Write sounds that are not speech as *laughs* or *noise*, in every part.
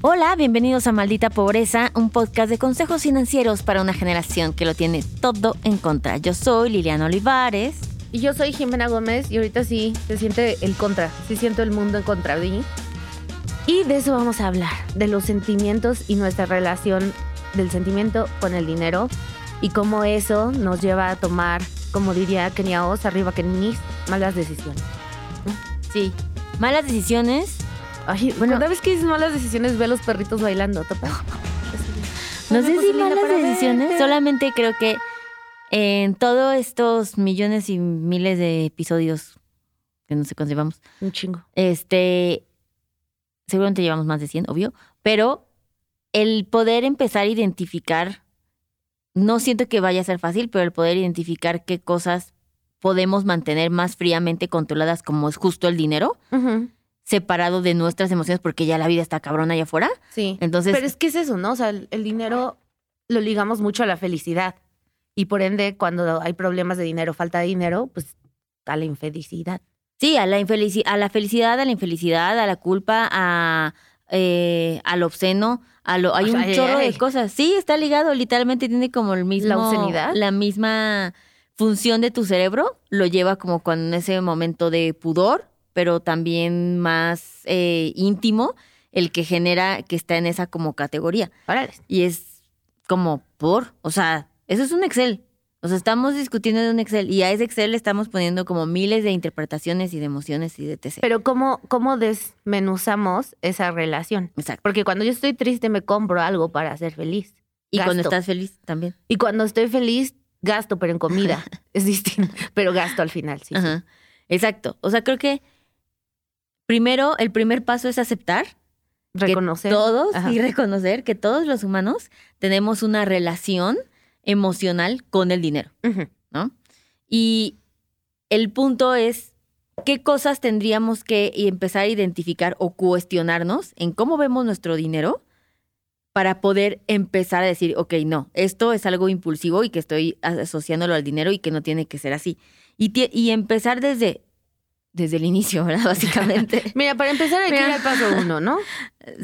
Hola, bienvenidos a Maldita Pobreza, un podcast de consejos financieros para una generación que lo tiene todo en contra. Yo soy Liliana Olivares. Y yo soy Jimena Gómez y ahorita sí se siente el contra, sí siento el mundo en contra de mí. Y de eso vamos a hablar, de los sentimientos y nuestra relación del sentimiento con el dinero y cómo eso nos lleva a tomar, como diría Kenia Oz, arriba que mis malas decisiones. Sí, malas decisiones. Ay, bueno, cada vez que dices malas decisiones ve a los perritos bailando, topa. No sé si malas para decisiones, verte. solamente creo que en todos estos millones y miles de episodios que no sé cuántos llevamos, Un chingo. este, seguramente llevamos más de 100, obvio, pero el poder empezar a identificar, no siento que vaya a ser fácil, pero el poder identificar qué cosas podemos mantener más fríamente controladas, como es justo el dinero, separado de nuestras emociones, porque ya la vida está cabrona allá afuera. Sí. Entonces, Pero es que es eso, ¿no? O sea, el, el dinero lo ligamos mucho a la felicidad. Y por ende, cuando hay problemas de dinero, falta de dinero, pues a la infelicidad. Sí, a la, infelici- a la felicidad, a la infelicidad, a la culpa, a, eh, al obsceno, a lo, hay O sea, un chorro de cosas. Sí, está ligado, literalmente tiene como el mismo... ¿La obscenidad? La misma función de tu cerebro, lo lleva como con ese momento de pudor, pero también más eh, íntimo, el que genera que está en esa como categoría. Órale. Y es como por, o sea, eso es un Excel. O sea, estamos discutiendo de un Excel y a ese Excel le estamos poniendo como miles de interpretaciones y de emociones y de etc. Pero ¿cómo, ¿cómo desmenuzamos esa relación? Exacto. Porque cuando yo estoy triste me compro algo para ser feliz. Y cuando estás feliz también. Y cuando estoy feliz, gasto, pero en comida. *laughs* es distinto. Pero gasto al final, sí. sí. Exacto. O sea, creo que primero, el primer paso es aceptar Reconocer. que todos Ajá. y reconocer que todos los humanos tenemos una relación emocional con el dinero. ¿no? Y el punto es qué cosas tendríamos que empezar a identificar o cuestionarnos en cómo vemos nuestro dinero para poder empezar a decir, ok, no, esto es algo impulsivo y que estoy asociándolo al dinero y que no tiene que ser así. Y, y empezar desde, desde el inicio, ¿verdad? *laughs* Básicamente. *laughs* Mira, para empezar hay que ir al paso uno, ¿no?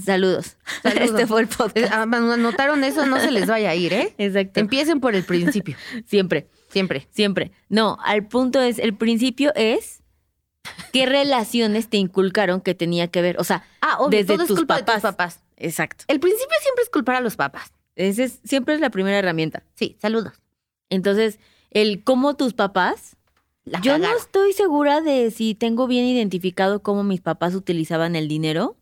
Saludos. Saludos. *laughs* Este fue el podcast. ah, ¿Notaron eso? No se les vaya a ir, ¿eh? Exacto. Empiecen por el principio, Siempre. siempre. Siempre. No, al punto es, el principio es qué relaciones te inculcaron que tenía que ver. O sea, Ah, obvio, Desde todo es tus culpa de papás. tus papás. exacto. El principio siempre es culpar a los papás. Ese es, siempre es la primera herramienta. Sí, saludos. Entonces, el cómo tus papás. La Yo no estoy segura de si tengo bien identificado cómo mis papás utilizaban el dinero.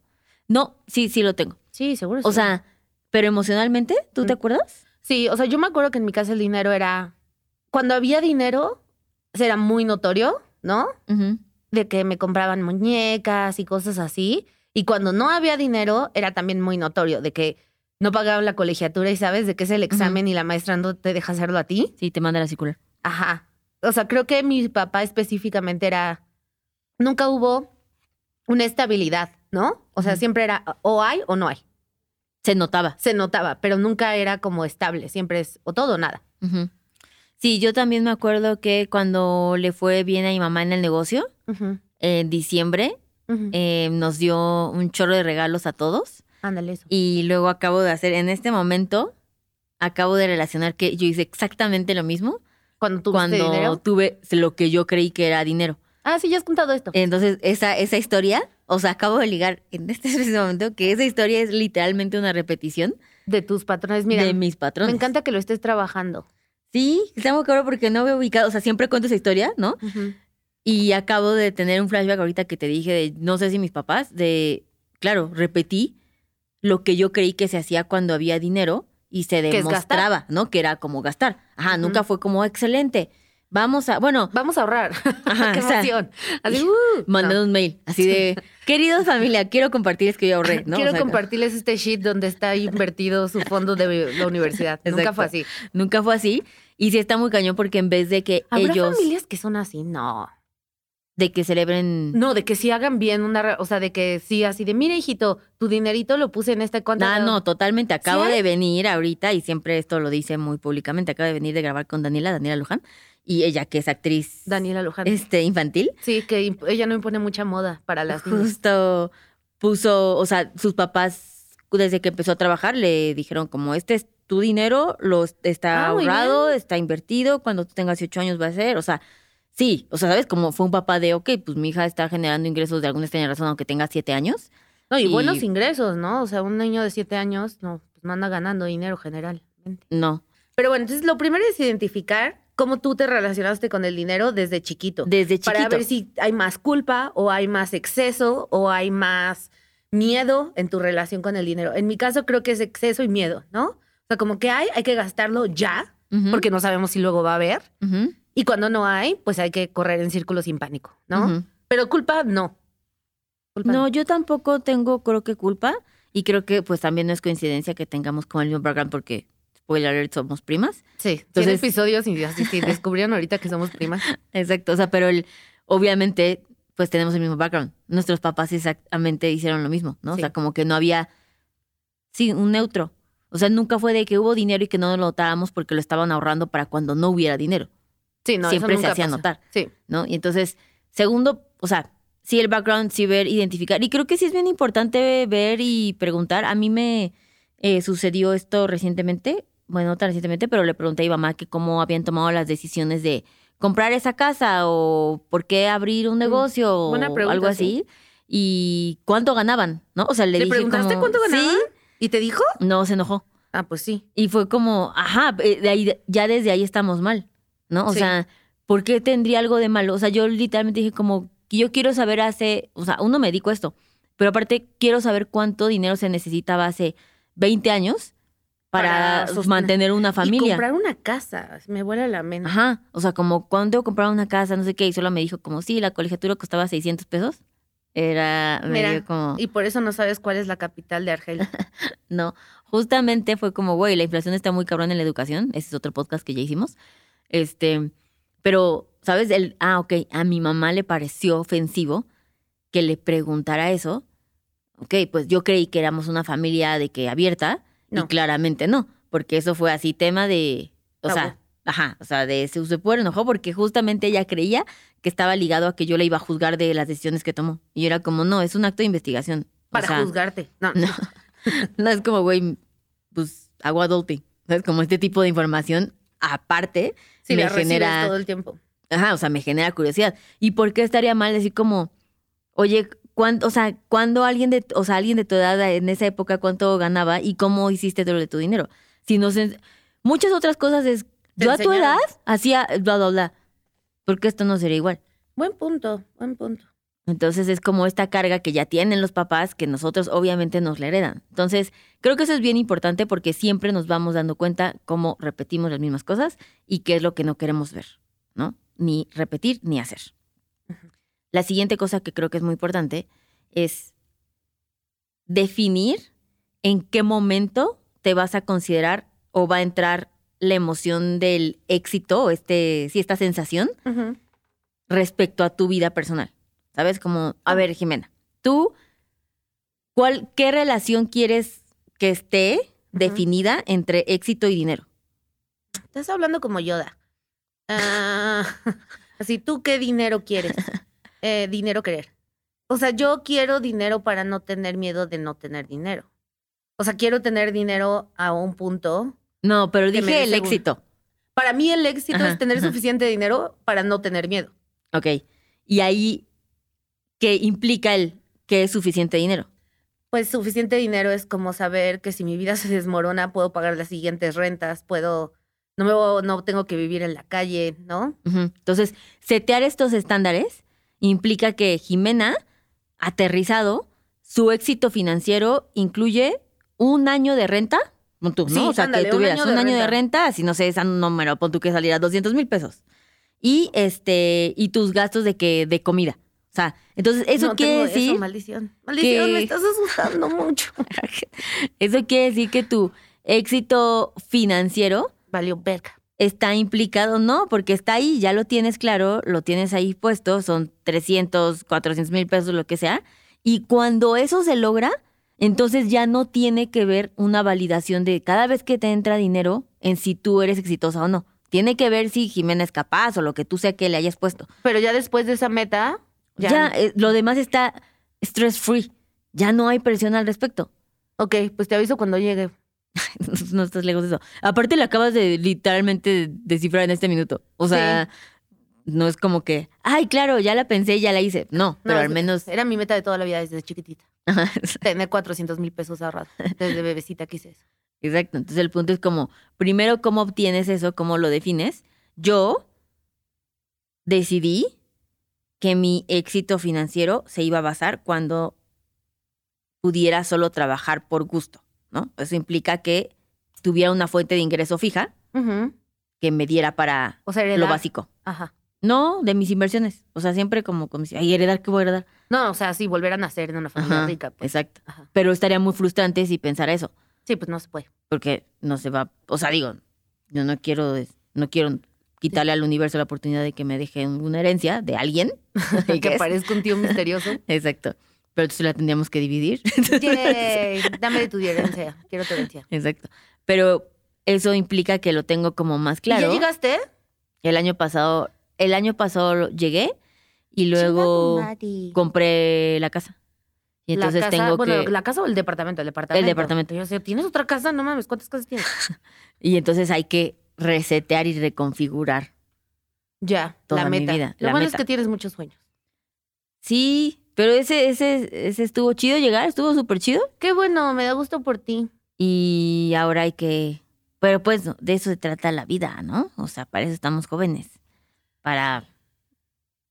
No, sí, sí lo tengo. Sí, seguro. O sí. sea, pero emocionalmente, ¿tú te Mm. acuerdas? Sí, o sea, yo me acuerdo que en mi casa el dinero era. Cuando había dinero, era muy notorio, ¿no? De que me compraban muñecas y cosas así. Y cuando no había dinero, era también muy notorio, de que no pagaban la colegiatura y sabes de que es el examen y la maestra no te deja hacerlo a ti. Sí, te manda la circular. Ajá. O sea, creo que mi papá específicamente era. Nunca hubo una estabilidad, ¿no? O sea, siempre era o hay o no hay. Se notaba. Se notaba, pero nunca era como estable. Siempre es o todo o nada. Sí, yo también me acuerdo que cuando le fue bien a mi mamá en el negocio, en diciembre, eh, nos dio un chorro de regalos a todos. Ándale eso. Y luego acabo de hacer, en este momento, acabo de relacionar que yo hice exactamente lo mismo Cuando tuviste cuando dinero. tuve lo que yo creí que era dinero. Ah, sí, ya has contado esto. Entonces, esa, esa historia, o sea, acabo de ligar en este *laughs* preciso momento que esa historia es literalmente una repetición de tus patrones. Mira, de mis patrones. me encanta que lo estés trabajando. Sí, está muy cabrón porque no veo ubicado, o sea, siempre cuento esa historia, ¿no? Y acabo de tener un flashback ahorita que te dije de, no sé si mis papás, de, claro, repetí lo que yo creí que se hacía cuando había dinero y se demostraba, ¿no? Que era como gastar. Ajá, nunca fue como excelente. Vamos a, bueno, Vamos a ahorrar. *laughs* Ajá, Qué o sea, emoción. Así, *laughs* uh, mandando no. un mail, así de, *laughs* queridos familia, quiero compartirles que yo ahorré, ¿no? O Quiero sea, compartirles este sheet donde está invertido su fondo de la universidad. Nunca fue así. Nunca fue así. Y sí está muy cañón porque en vez de que ¿Habrá ellos, familias que son así? No. De que celebren... No, de que sí hagan bien una, o sea, de que sí así de, mira, hijito, tu dinerito lo puse en este cuenta. Ah, no, totalmente. Acabo de venir ahorita y siempre esto lo dice muy públicamente. Acabo de venir de grabar con Daniela, Daniela Luján, y ella que es actriz Daniela Luján. este, infantil, Sí, que ella no impone mucha moda para las niñas. justo puso, o sea, sus papás desde que empezó a trabajar, le dijeron como, este es tu dinero, lo está Ah, ahorrado, está invertido, cuando tú tengas 18 años va a ser, o sea, sí, o sea, ¿sabes? Como fue un papá de, ok, pues mi hija está generando ingresos de alguna extraña razón, aunque tenga 7 años. No, y, Y- buenos ingresos, ¿no? O sea, un niño de siete años no, pues no anda ganando dinero generalmente. No, Pero bueno, entonces lo primero es identificar cómo tú te relacionaste con el dinero desde chiquito. desde chiquito. Para ver si hay más culpa o hay más exceso o hay más miedo en tu relación con el dinero. En mi caso creo que es exceso y miedo, ¿no? O sea, como que hay, hay que gastarlo ya, porque no sabemos si luego va a haber. Y cuando no hay, pues hay que correr en círculos sin pánico, ¿no? ujú. Pero culpa, no. Culpa, No, yo tampoco tengo, creo que culpa. Y creo que pues también no es coincidencia que tengamos como el mismo background porque, spoiler alert, somos primas. Sí, Entonces- episodios y así, sí, descubrieron ahorita que somos primas. *laughs* Exacto, o sea, pero el, obviamente pues tenemos el mismo background. Nuestros papás exactamente hicieron lo mismo, ¿no? O Sí. sea, como que no había, sí, un neutro. O sea, nunca fue de que hubo dinero y que no lo notábamos porque lo estaban ahorrando para cuando no hubiera dinero, Sí, no, Siempre se hacía notar. Sí. ¿no? Y entonces, segundo, o sea, sí el background, sí ver, identificar. Y creo que sí es bien importante ver y preguntar. A mí me eh, sucedió esto recientemente, bueno, no tan recientemente, pero le pregunté a mi mamá que cómo habían tomado las decisiones de comprar esa casa o por qué abrir un negocio o Mm, buena pregunta, algo así. Y cuánto ganaban, ¿no? O sea, le, ¿Le dije preguntaste como, cuánto ganaba? Sí, ¿Y te dijo? no, se enojó. Ah, pues sí. Y fue como, ajá, eh, de ahí, ya desde ahí estamos mal, ¿no? O Sí. sea, ¿por qué tendría algo de malo? O sea, yo literalmente dije como, yo quiero saber hace, o sea, uno me a esto, pero aparte quiero saber cuánto dinero se necesitaba hace 20 años para, mantener una Y familia. comprar una casa, me vuela la mente. Ajá, o sea, como, ¿cuándo debo comprar una casa? No sé qué, y solo me dijo como, sí, la colegiatura costaba 600 pesos. Era, me Mira, dio como... Y por eso no sabes cuál es la capital de Argelia. *laughs* No, justamente fue como, güey, la inflación está muy cabrón en la educación. Ese es otro podcast que ya hicimos. Este, pero, ¿sabes? El, ah, ok, a mi mamá le pareció ofensivo que le preguntara eso. Ok, pues yo creí que éramos una familia de que abierta y claramente no, porque eso fue así tema de, o Tabú. sea, ajá, o sea, de se súper enojó porque justamente ella creía que estaba ligado a que yo la iba a juzgar de las decisiones que tomó. Y yo era como, no, es un acto de investigación. O Para sea, juzgarte. No. *laughs* no, no es como, güey, pues hago adulting. ¿Sabes? Como este tipo de información, aparte, Si me la genera. todo el tiempo. Ajá, o sea, me genera curiosidad. ¿Y por qué estaría mal decir como, oye, cuánto, o sea, cuando alguien de, o sea, alguien de tu edad en esa época cuánto ganaba y cómo hiciste todo de tu dinero? Si no sé, muchas otras cosas es, yo a tu edad hacía bla, bla, bla. Porque esto no sería igual. Buen punto, buen punto. Entonces es como esta carga que ya tienen los papás que nosotros obviamente nos la heredan. Entonces creo que eso es bien importante porque siempre nos vamos dando cuenta cómo repetimos las mismas cosas y qué es lo que no queremos ver, ¿no? Ni repetir ni hacer. La siguiente cosa que creo que es muy importante es definir en qué momento te vas a considerar o va a entrar la emoción del éxito o este, sí, esta sensación respecto a tu vida personal. ¿Sabes? Como, a ver, Jimena, tú, ¿cuál, ¿qué relación quieres que esté definida entre éxito y dinero? Estás hablando como Yoda. Ah, *laughs* así, ¿tú qué dinero quieres? *laughs* Eh, dinero querer. O sea, yo quiero dinero para no tener miedo de no tener dinero. O sea, quiero tener dinero a un punto. No, pero dije el seguro. éxito. Para mí el éxito Ajá, es tener ajá. suficiente dinero para no tener miedo. Ok. Y ahí, ¿qué implica el que es suficiente dinero? Pues suficiente dinero es como saber que si mi vida *laughs* se desmorona puedo pagar las siguientes rentas, puedo, no me voy- no tengo que vivir en la calle, ¿no? Entonces, setear estos estándares implica que Jimena, aterrizado, su éxito financiero incluye un año de renta. Pon tú, ¿no? Sí, o sea, ándale, que un tuvieras año un de año de renta. renta, si no sé, ese número, pon tú que saliera 200 mil pesos. Y este, y tus gastos de que, de comida. O sea, entonces, eso No quiere decir. Eso, maldición. Maldición, que- me estás asustando mucho. *laughs* eso quiere decir que tu éxito financiero Valió verga. está implicado, no, porque está ahí, ya lo tienes claro, lo tienes ahí puesto, son 300, 400 mil pesos, lo que sea. Y cuando eso se logra, entonces ya no tiene que ver una validación de cada vez que te entra dinero en si tú eres exitosa o no. Tiene que ver si Jimena es capaz o lo que tú sea que le hayas puesto. Pero ya después de esa meta, ya. Ya, eh, lo demás está stress free. Ya no hay presión al respecto. Ok, pues te aviso cuando llegue. *laughs* no estás lejos de eso. Aparte, lo acabas de literalmente descifrar en este minuto. O sea, no es como que, ay, claro, ya la pensé, ya la hice. No, pero No, al es- menos. Era mi meta de toda la vida desde chiquitita. *laughs* Tener 400 mil pesos ahorrados. Desde bebecita quise eso. Exacto. Entonces el punto es como, primero, ¿cómo obtienes eso? ¿Cómo lo defines? Yo decidí que mi éxito financiero se iba a basar cuando pudiera solo trabajar por gusto, ¿no? Eso implica que tuviera una fuente de ingreso fija que me diera para O sea, lo básico. Ajá. No, de mis inversiones. O sea, siempre como, como si, ay, heredar, ¿qué voy a heredar? No, o sea, sí, volver a nacer en una familia Ajá, rica. Pues. Exacto. Ajá. Pero estaría muy frustrante si pensara eso, Sí, pues no se puede. porque no se va, o sea, digo, yo no quiero, no quiero quitarle al universo la oportunidad de que me deje una herencia de alguien. *laughs* I que parezca un tío misterioso. *laughs* Exacto. Pero entonces la tendríamos que dividir. *laughs* Yay, dame de tu herencia. Quiero tu herencia. Exacto. Pero eso implica que lo tengo como más ¿Y claro. ya llegaste? El año pasado, el año pasado llegué y luego compré la casa. Y entonces la casa, tengo bueno, que ¿la casa o el departamento? El departamento. departamento. Yo sé, ¿tienes otra casa? No mames, ¿cuántas casas tienes? y entonces hay que resetear y reconfigurar. Ya, Toda la mi meta. vida, Lo la bueno meta. es que tienes muchos sueños. Sí, pero ese ese ese estuvo chido llegar, estuvo súper chido Qué bueno, me da gusto por ti. y ahora hay que pero pues de eso se trata la vida, ¿no? O sea, para eso estamos jóvenes. Para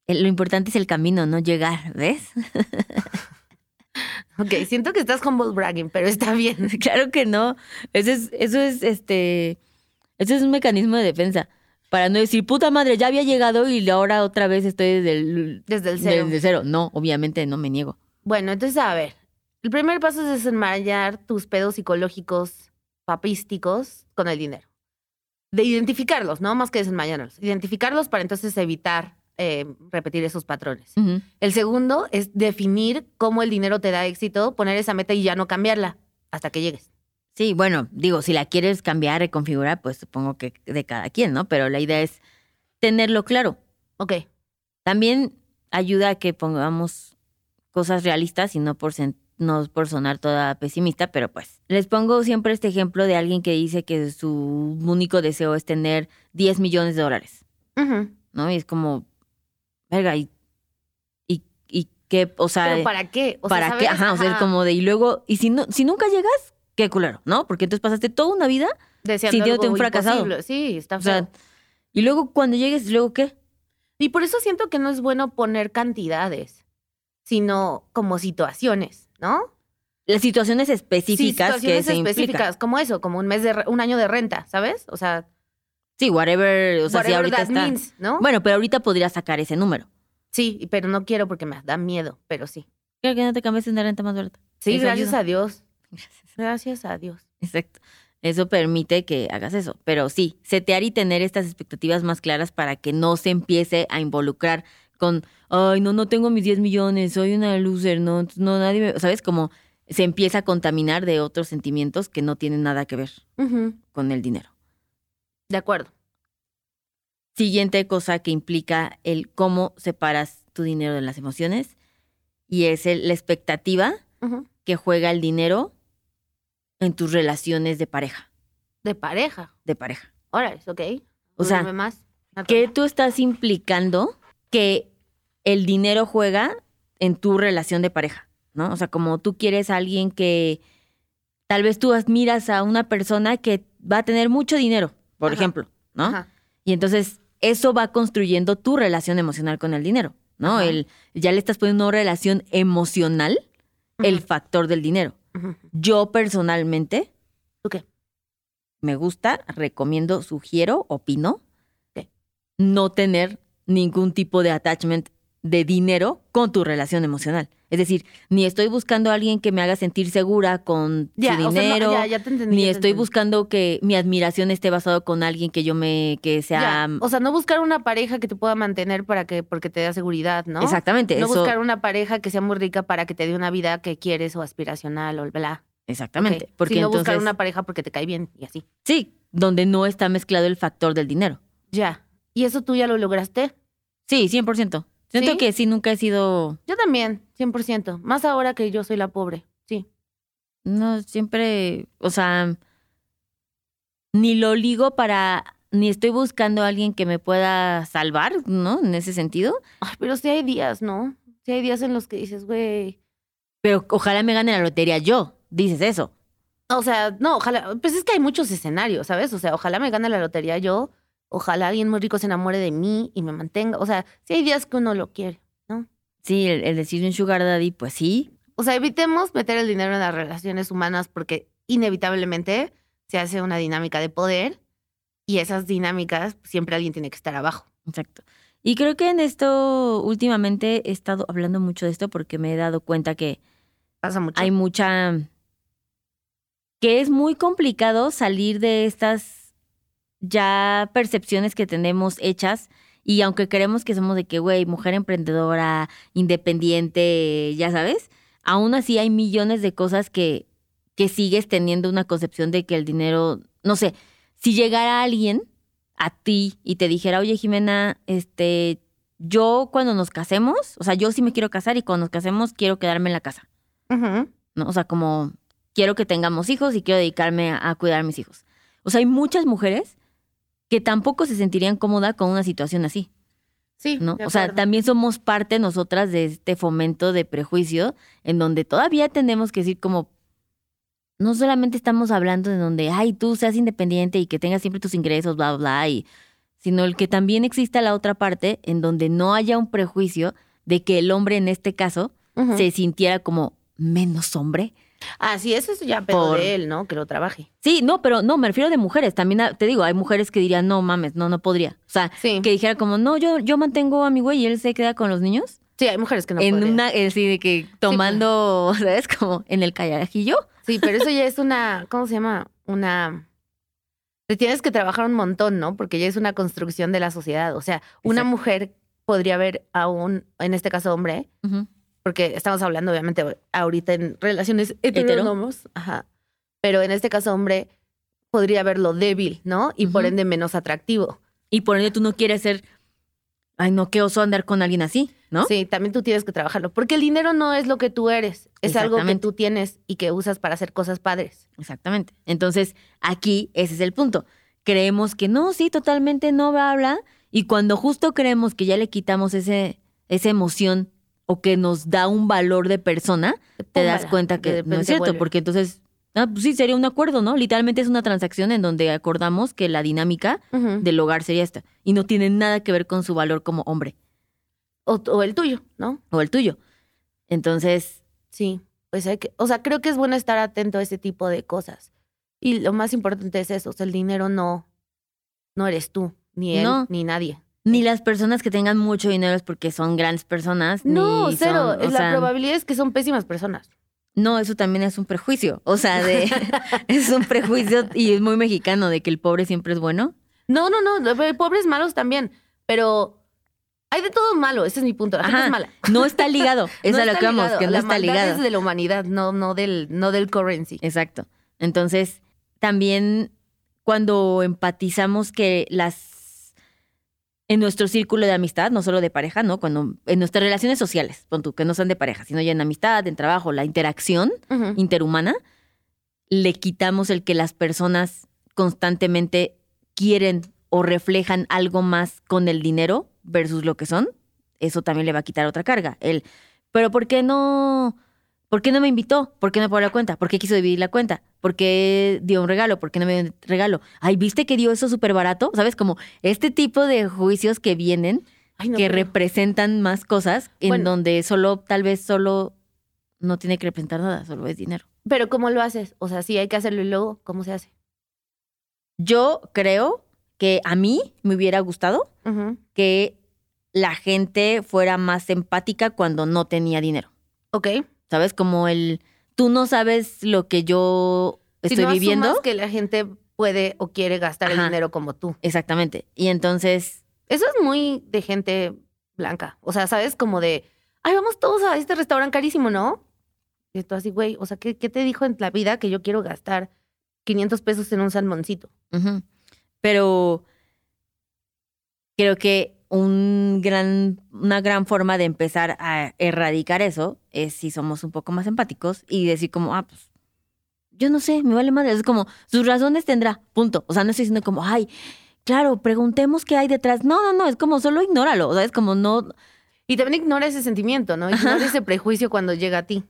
lo importante es el camino, no llegar, ¿ves? *laughs* Ok, siento que estás humble bragging, pero está bien. *laughs* claro que no. Eso es, eso es, este, eso es un mecanismo de defensa. Para no decir, puta madre, ya había llegado y ahora otra vez estoy desde el, Desde el cero. desde cero. No, obviamente no me niego. Bueno, entonces, a ver. El primer paso es desenmayar tus pedos psicológicos papísticos con el dinero. De identificarlos, no más que desenmayarlos. Identificarlos para entonces evitar eh, repetir esos patrones. El segundo es definir cómo el dinero te da éxito, poner esa meta y ya no cambiarla hasta que llegues. Sí, bueno, digo, si la quieres cambiar, reconfigurar, pues supongo que de cada quien, ¿no? Pero la idea es tenerlo claro. Ok. También ayuda a que pongamos cosas realistas y no por, no por sonar toda pesimista, pero pues les pongo siempre este ejemplo de alguien que dice que su único deseo es tener 10 millones de dólares. ¿no? Y es como, verga, ¿y, y, y qué? O sea, ¿Pero para qué? O sea, ¿para qué? Ajá, o sea, es como de, y luego, y si, no, si nunca llegas, qué culero, ¿no? Porque entonces pasaste toda una vida, Deseando sintiéndote algo un fracasado. imposible. Sí, está o feo. sea, y luego cuando llegues, ¿luego qué? Y por eso siento que no es bueno poner cantidades, sino como situaciones, ¿no? Las situaciones específicas sí, situaciones que se específicas, como eso, como un mes de un año de renta, ¿sabes? O sea, Sí, whatever, o sea, si whatever ahorita that está. means, ¿no? Bueno, pero ahorita podría sacar ese número. Sí, pero no quiero porque me da miedo, pero sí. Creo que no te cambies una renta más barata. Sí, Eso gracias ayuda. a Dios. Gracias a Dios. Exacto. Eso permite que hagas eso. Pero sí, setear y tener estas expectativas más claras para que no se empiece a involucrar con, ay, no, no tengo mis 10 millones, soy una loser, no, no, nadie me. ¿Sabes? Como se empieza a contaminar de otros sentimientos que no tienen nada que ver con el dinero. De acuerdo. Siguiente cosa que implica el cómo separas tu dinero de las emociones y es el- la expectativa que juega el dinero en tus relaciones de pareja, De pareja. de pareja. Órale, ok. O sea, más. ¿Qué tú estás implicando que el dinero juega en tu relación de pareja? ¿No? O sea, como tú quieres a alguien que tal vez tú admiras a una persona que va a tener mucho dinero, por Ajá. ejemplo, ¿no? Ajá. Y entonces eso va construyendo tu relación emocional con el dinero, ¿no? El, ya le estás poniendo una relación emocional, el factor del dinero. Yo personalmente me gusta, recomiendo, sugiero, opino, ¿Qué? no tener ningún tipo de attachment de dinero con tu relación emocional. Es decir, ni estoy buscando a alguien que me haga sentir segura con Ya, su o sea, no, dinero, ya, ya te entendí. ni estoy entendí. buscando que mi admiración esté basado con alguien que yo me, que sea... O sea, no buscar una pareja que te pueda mantener para que, porque te da seguridad, ¿no? Exactamente, No eso, buscar una pareja que sea muy rica para que te dé una vida que quieres o aspiracional o bla. exactamente. Ok. Porque Sino entonces, buscar una pareja porque te cae bien y así. sí, donde no está mezclado el factor del dinero. Ya. ¿Y eso tú ya lo lograste? Sí, 100%. Siento ¿Sí? que sí, nunca he sido... Yo también, 100%. Más ahora que yo soy la pobre. Sí. No, siempre, o sea, ni lo ligo para, ni estoy buscando a alguien que me pueda salvar, ¿no? En ese sentido. Ay, pero sí hay días, ¿no? Sí hay días en los que dices, güey. Pero ojalá me gane la lotería yo, dices eso. O sea, no, ojalá. Pues es que hay muchos escenarios, ¿sabes? O sea, ojalá me gane la lotería yo. Ojalá alguien muy rico se enamore de mí y me mantenga. O sea, sí hay días que uno lo quiere, ¿no? Sí, el, el decir un sugar daddy, pues sí. O sea, evitemos meter el dinero en las relaciones humanas porque inevitablemente se hace una dinámica de poder y esas dinámicas siempre alguien tiene que estar abajo. Exacto. Y creo que en esto últimamente he estado hablando mucho de esto porque me he dado cuenta que Pasa mucho. hay mucha... que es muy complicado salir de estas ya percepciones que tenemos hechas y aunque creemos que somos de que, güey, mujer emprendedora, independiente, ya sabes, aún así hay millones de cosas que, que sigues teniendo una concepción de que el dinero, no sé, si llegara alguien a ti y te dijera, oye Jimena, este, yo cuando nos casemos, o sea, yo sí me quiero casar y cuando nos casemos quiero quedarme en la casa. ¿no? O sea, como quiero que tengamos hijos y quiero dedicarme a, a cuidar a mis hijos. O sea, hay muchas mujeres que tampoco se sentirían cómodas con una situación así, Sí, ¿no? O sea, también somos parte nosotras de este fomento de prejuicio en donde todavía tenemos que decir como, no solamente estamos hablando de donde, ay, tú seas independiente y que tengas siempre tus ingresos, bla, bla, y, sino el que también exista la otra parte en donde no haya un prejuicio de que el hombre en este caso se sintiera como menos hombre. Ah, sí, eso es ya pedo Por- de él, ¿no? Que lo trabaje. Sí, no, pero no, me refiero de mujeres. También a- te digo, hay mujeres que dirían, no mames, no, no podría. O sea, Sí. que dijera como, no, yo, yo mantengo a mi güey y él se queda con los niños. Sí, hay mujeres que no en podrían. una, eh, sí, de que tomando, *laughs* ¿sabes? Como en el kayakillo. Sí, pero eso ya es una, *laughs* ¿cómo se llama? Una... Te tienes que trabajar un montón, ¿no? Porque ya es una construcción de la sociedad. O sea, una Exacto. mujer podría ver a un, en este caso hombre, Ujú. Porque estamos hablando obviamente ahorita en relaciones heterónomos, ajá. Pero en este caso hombre podría verlo débil, ¿no? Y por Ujú. ende menos atractivo. Y por ende tú no quieres ser, ay, no, qué oso andar con alguien así, ¿no? Sí, también tú tienes que trabajarlo, porque el dinero no es lo que tú eres, es algo que tú tienes y que usas para hacer cosas padres. Exactamente. Entonces, aquí ese es el punto. Creemos que no, sí, totalmente no va a hablar. Y cuando justo creemos que ya le quitamos ese, esa emoción o que nos da un valor de persona, te das cuenta que no es cierto, vuelve. porque entonces, ah, pues sí, sería un acuerdo, ¿no? Literalmente es una transacción en donde acordamos que la dinámica del hogar sería esta. Y no tiene nada que ver con su valor como hombre o, o el tuyo, ¿no? o el tuyo. Entonces, Sí, pues hay que, o sea, creo que es bueno estar atento a ese tipo de cosas. Y lo más importante es eso, o sea, el dinero no, no eres tú, ni él, No. ni nadie. Ni las personas que tengan mucho dinero es porque son grandes personas. No, ni cero. son- la sea, probabilidad es que son pésimas personas. No, eso también es un prejuicio. O sea, de, *laughs* es un prejuicio y es muy mexicano de que el pobre siempre es bueno. No, no, no, pobres malos también, pero hay de todo malo, ese es mi punto. La gente Ajá. es mala. No está ligado. *laughs* Es No a lo que vamos, ligado. que no la está ligado. es de la humanidad, no, no, del, no del currency. Exacto. Entonces, también cuando empatizamos que las en nuestro círculo de amistad, no solo de pareja, ¿no? Cuando en nuestras relaciones sociales, tú, que no sean de pareja, sino ya en amistad, en trabajo, la interacción interhumana, le quitamos el que las personas constantemente quieren o reflejan algo más con el dinero versus lo que son, eso también le va a quitar otra carga. El, pero ¿por qué no? ¿Por qué no me invitó? ¿Por qué no pagó la cuenta? ¿Por qué quiso dividir la cuenta? ¿Por qué dio un regalo? ¿Por qué no me dio un regalo? Ay, ¿viste que dio eso súper barato? ¿Sabes? Como este tipo de juicios que vienen, Ay, no, que pero- representan más cosas, en Bueno. donde solo, tal vez solo no tiene que representar nada, solo es dinero. Pero ¿cómo lo haces? O sea, sí hay que hacerlo y luego, ¿cómo se hace? Yo creo que a mí me hubiera gustado que la gente fuera más empática cuando no tenía dinero. Ok. ¿Sabes? Como el, tú no sabes lo que yo Si estoy no viviendo. que la gente puede o quiere gastar el dinero como tú. Exactamente. Y entonces, Eso es muy de gente blanca. O sea, ¿sabes? Como de, ay, vamos todos a este restaurante carísimo, ¿no? Y tú así, güey, o sea, ¿qué, ¿qué te dijo en la vida que yo quiero gastar 500 pesos en un salmoncito? pero creo que un gran, una gran forma de empezar a erradicar eso es si somos un poco más empáticos y decir como, ah, pues yo no sé, me vale madre. Es como, sus razones tendrá, punto. O sea, no estoy diciendo como, ay, claro, preguntemos qué hay detrás. No, no, no, es como solo ignóralo. O sea, es como no. Y también ignora ese sentimiento, ¿no? Ignora ese prejuicio cuando llega a ti.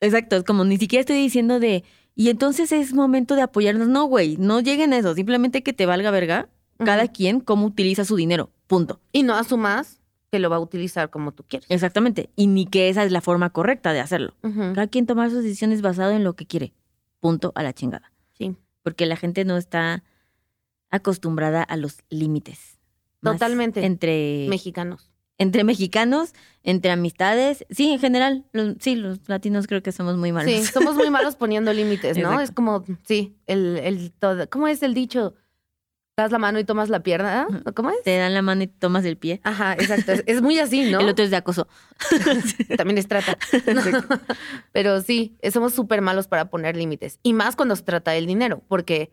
Exacto, es como ni siquiera estoy diciendo de, y entonces es momento de apoyarnos. No, güey, no lleguen a eso. Simplemente que te valga verga cada quien cómo utiliza su dinero. Punto. Y no asumas que lo va a utilizar como tú quieres. Exactamente. Y ni que esa es la forma correcta de hacerlo. Cada quien toma sus decisiones basado en lo que quiere. Punto a la chingada. Sí. Porque la gente no está acostumbrada a los límites. Totalmente. Entre, Mexicanos. entre mexicanos, entre amistades. Sí, en general. los- sí, los latinos creo que somos muy malos. Sí, somos muy *laughs* malos poniendo límites, ¿no? Exacto. Es como, sí, el, el todo. ¿Cómo es el dicho? Das la mano y tomas la pierna. ¿Cómo es? Te dan la mano y tomas el pie. Ajá, exacto. Es, es muy así, ¿no? El otro es de acoso. *laughs* También es trata. *laughs* Pero sí, somos súper malos para poner límites. Y más cuando se trata del dinero, porque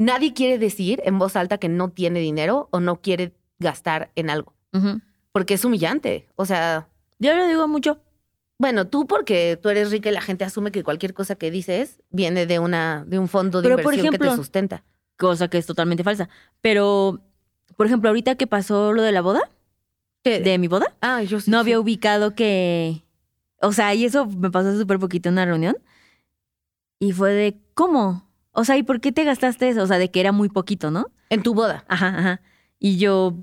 nadie quiere decir en voz alta que no tiene dinero o no quiere gastar en algo, porque es humillante. O sea, Yo lo digo mucho. bueno, tú porque tú eres rica y la gente asume que cualquier cosa que dices viene de una de un fondo de Pero, por inversión que te sustenta. Cosa que es totalmente falsa. Pero, por ejemplo, ahorita que pasó lo de la boda, ¿Qué? de mi boda, ah, yo sí. no sí. había ubicado que, o sea, y eso me pasó súper poquito en una reunión. Y fue de, ¿cómo? O sea, ¿y por qué te gastaste eso? O sea, de que era muy poquito, ¿no? En tu boda. Ajá, ajá. Y yo,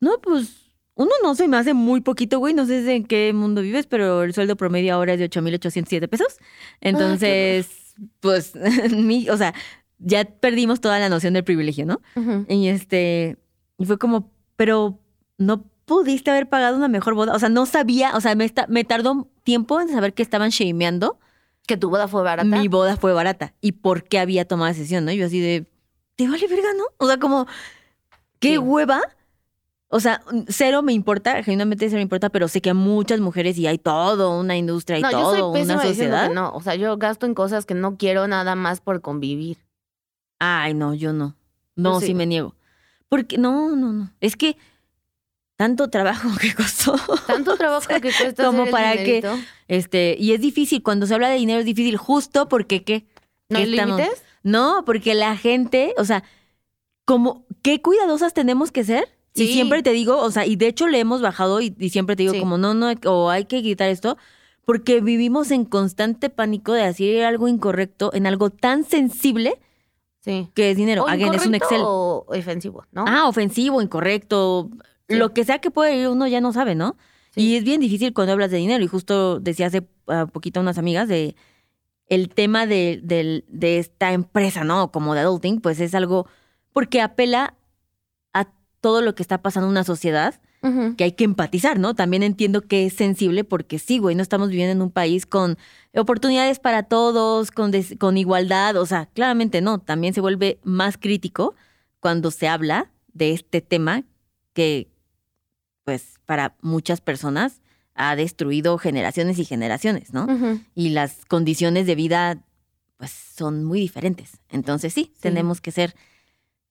no, pues, uno no se me hace muy poquito, güey. No sé en qué mundo vives, pero el sueldo promedio ahora es de 8,807 pesos. Entonces, pues, *laughs* mi, o sea, ya perdimos toda la noción del privilegio, ¿no? Y este, y fue como, pero no pudiste haber pagado una mejor boda. O sea, no sabía, o sea, me, me tardó tiempo en saber que estaban shameando. Que tu boda fue barata. Mi boda fue barata y por qué había tomado decisión, ¿no? Y yo así de, ¿te vale verga, no? O sea, como, ¿qué Sí. hueva? O sea, cero me importa, genuinamente cero me importa, pero sé que a muchas mujeres y hay todo una industria y no, yo todo soy pésima una sociedad. no. O sea, yo gasto en cosas que no quiero nada más por convivir. Ay, no, yo no. No, Yo sí. sí. me niego. Porque, no, no, no. Es que tanto trabajo *laughs* que costó. Tanto trabajo que cuesta Como hacer el para que-. Este, y es difícil, cuando se habla de dinero es difícil, justo porque qué. ¿No hay ¿Qué estamos- límites? No, porque la gente, o sea, como, qué cuidadosas tenemos que ser. Y Sí. siempre te digo, o sea, y de hecho le hemos bajado y, y siempre te digo Sí. como, no, no, o hay que quitar esto, porque vivimos en constante pánico de decir algo incorrecto en algo tan sensible Sí. que es dinero. O Again, es un Excel. O ofensivo, ¿no? Ah, ofensivo, incorrecto, Sí. lo que sea que puede ir uno ya no sabe, ¿no? Sí. Y es bien difícil cuando hablas de dinero. Y justo decía hace ah, poquito a unas amigas de el tema de, del- de esta empresa, ¿no? Como de adulting, pues es algo porque apela a todo lo que está pasando en una sociedad Que hay que empatizar, ¿no? También entiendo que es sensible porque sí, güey, no estamos viviendo en un país con oportunidades para todos, con, con igualdad, o sea, claramente no, también se vuelve más crítico cuando se habla de este tema que, pues, para muchas personas ha destruido generaciones y generaciones, ¿no? Y las condiciones de vida, pues, son muy diferentes. Entonces, sí, Sí. tenemos que ser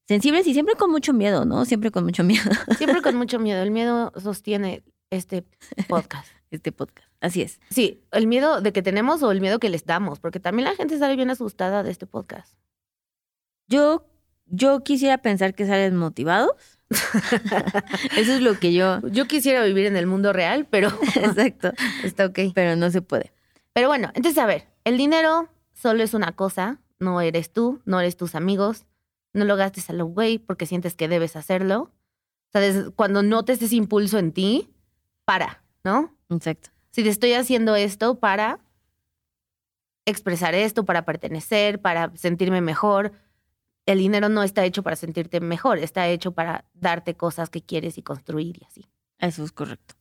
sensibles y siempre con mucho miedo, ¿no? Siempre con mucho miedo *laughs* Siempre con mucho miedo. El miedo sostiene este podcast. *laughs* este podcast. Así es. Sí, el miedo de que tenemos o el miedo que les damos, porque también la gente sale bien asustada de este podcast. Yo, yo quisiera pensar que salen motivados. *laughs* Eso es lo que yo. Yo quisiera vivir en el mundo real, pero Exacto. está ok. Pero no se puede. Pero bueno, entonces a ver, el dinero solo es una cosa, no eres tú, no eres tus amigos, no lo gastes a lo güey porque sientes que debes hacerlo. O sea, cuando notes ese impulso en ti, para, ¿no? Exacto. Si te estoy haciendo esto para expresar esto, para pertenecer, para sentirme mejor, el dinero no está hecho para sentirte mejor, está hecho para darte cosas que quieres y construir y así. Eso es correcto.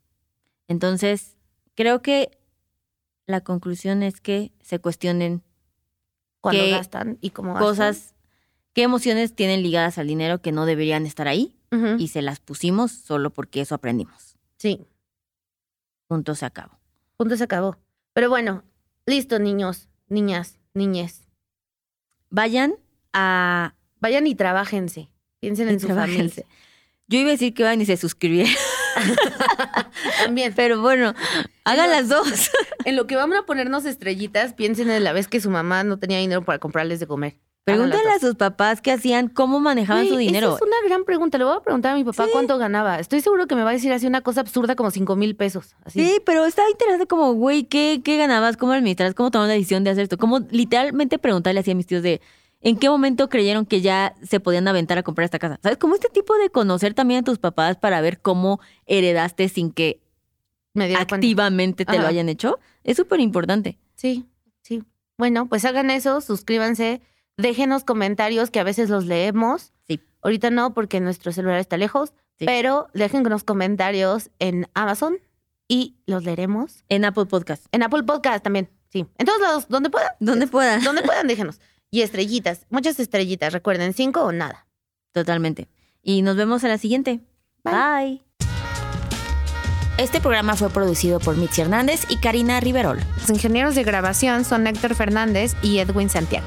Entonces, creo que la conclusión es que se cuestionen Cuando ¿Qué gastan y cómo gastan. cosas, qué emociones tienen ligadas al dinero que no deberían estar ahí y se las pusimos solo porque eso aprendimos. Sí, Punto se acabó. punto se acabó. Pero bueno, listo, niños, niñas, niñes. Vayan a. Vayan y trabajense. Piensen Y en su familia. Yo iba a decir que vayan y se suscribieran. *laughs* También. Pero bueno, hagan las dos. En lo que vamos a ponernos estrellitas, piensen en la vez que su mamá no tenía dinero para comprarles de comer. Háganlas a sus papás qué hacían, cómo manejaban su dinero. Esa es una gran pregunta. Le voy a preguntar a mi papá cuánto ganaba. Estoy seguro que me va a decir así una cosa absurda como cinco mil pesos. Así. Sí, pero está interesante como, güey, ¿qué, ¿qué ganabas? ¿Cómo administras? ¿Cómo tomaron la decisión de hacer esto? Como literalmente preguntarle así a mis tíos de en qué momento creyeron que ya se podían aventar a comprar esta casa. ¿Sabes? Como este tipo de conocer también a tus papás para ver cómo heredaste sin que Me activamente te lo hayan hecho. Es súper importante. Sí, sí. Bueno, pues hagan eso, suscríbanse, déjenos comentarios que a veces los leemos. Sí. Ahorita no, porque nuestro celular está lejos, Sí. pero déjenos comentarios en Amazon y los leeremos. En Apple Podcast. En Apple Podcast también, sí. En todos lados, donde puedan. Donde puedan. Donde puedan, déjenos. Y estrellitas, muchas estrellitas. Recuerden, cinco o nada. Totalmente. Y nos vemos a la siguiente. Bye. Este programa fue producido por Mitzi Hernández y Karina Riverol. Los ingenieros de grabación son Héctor Fernández y Edwin Santiago.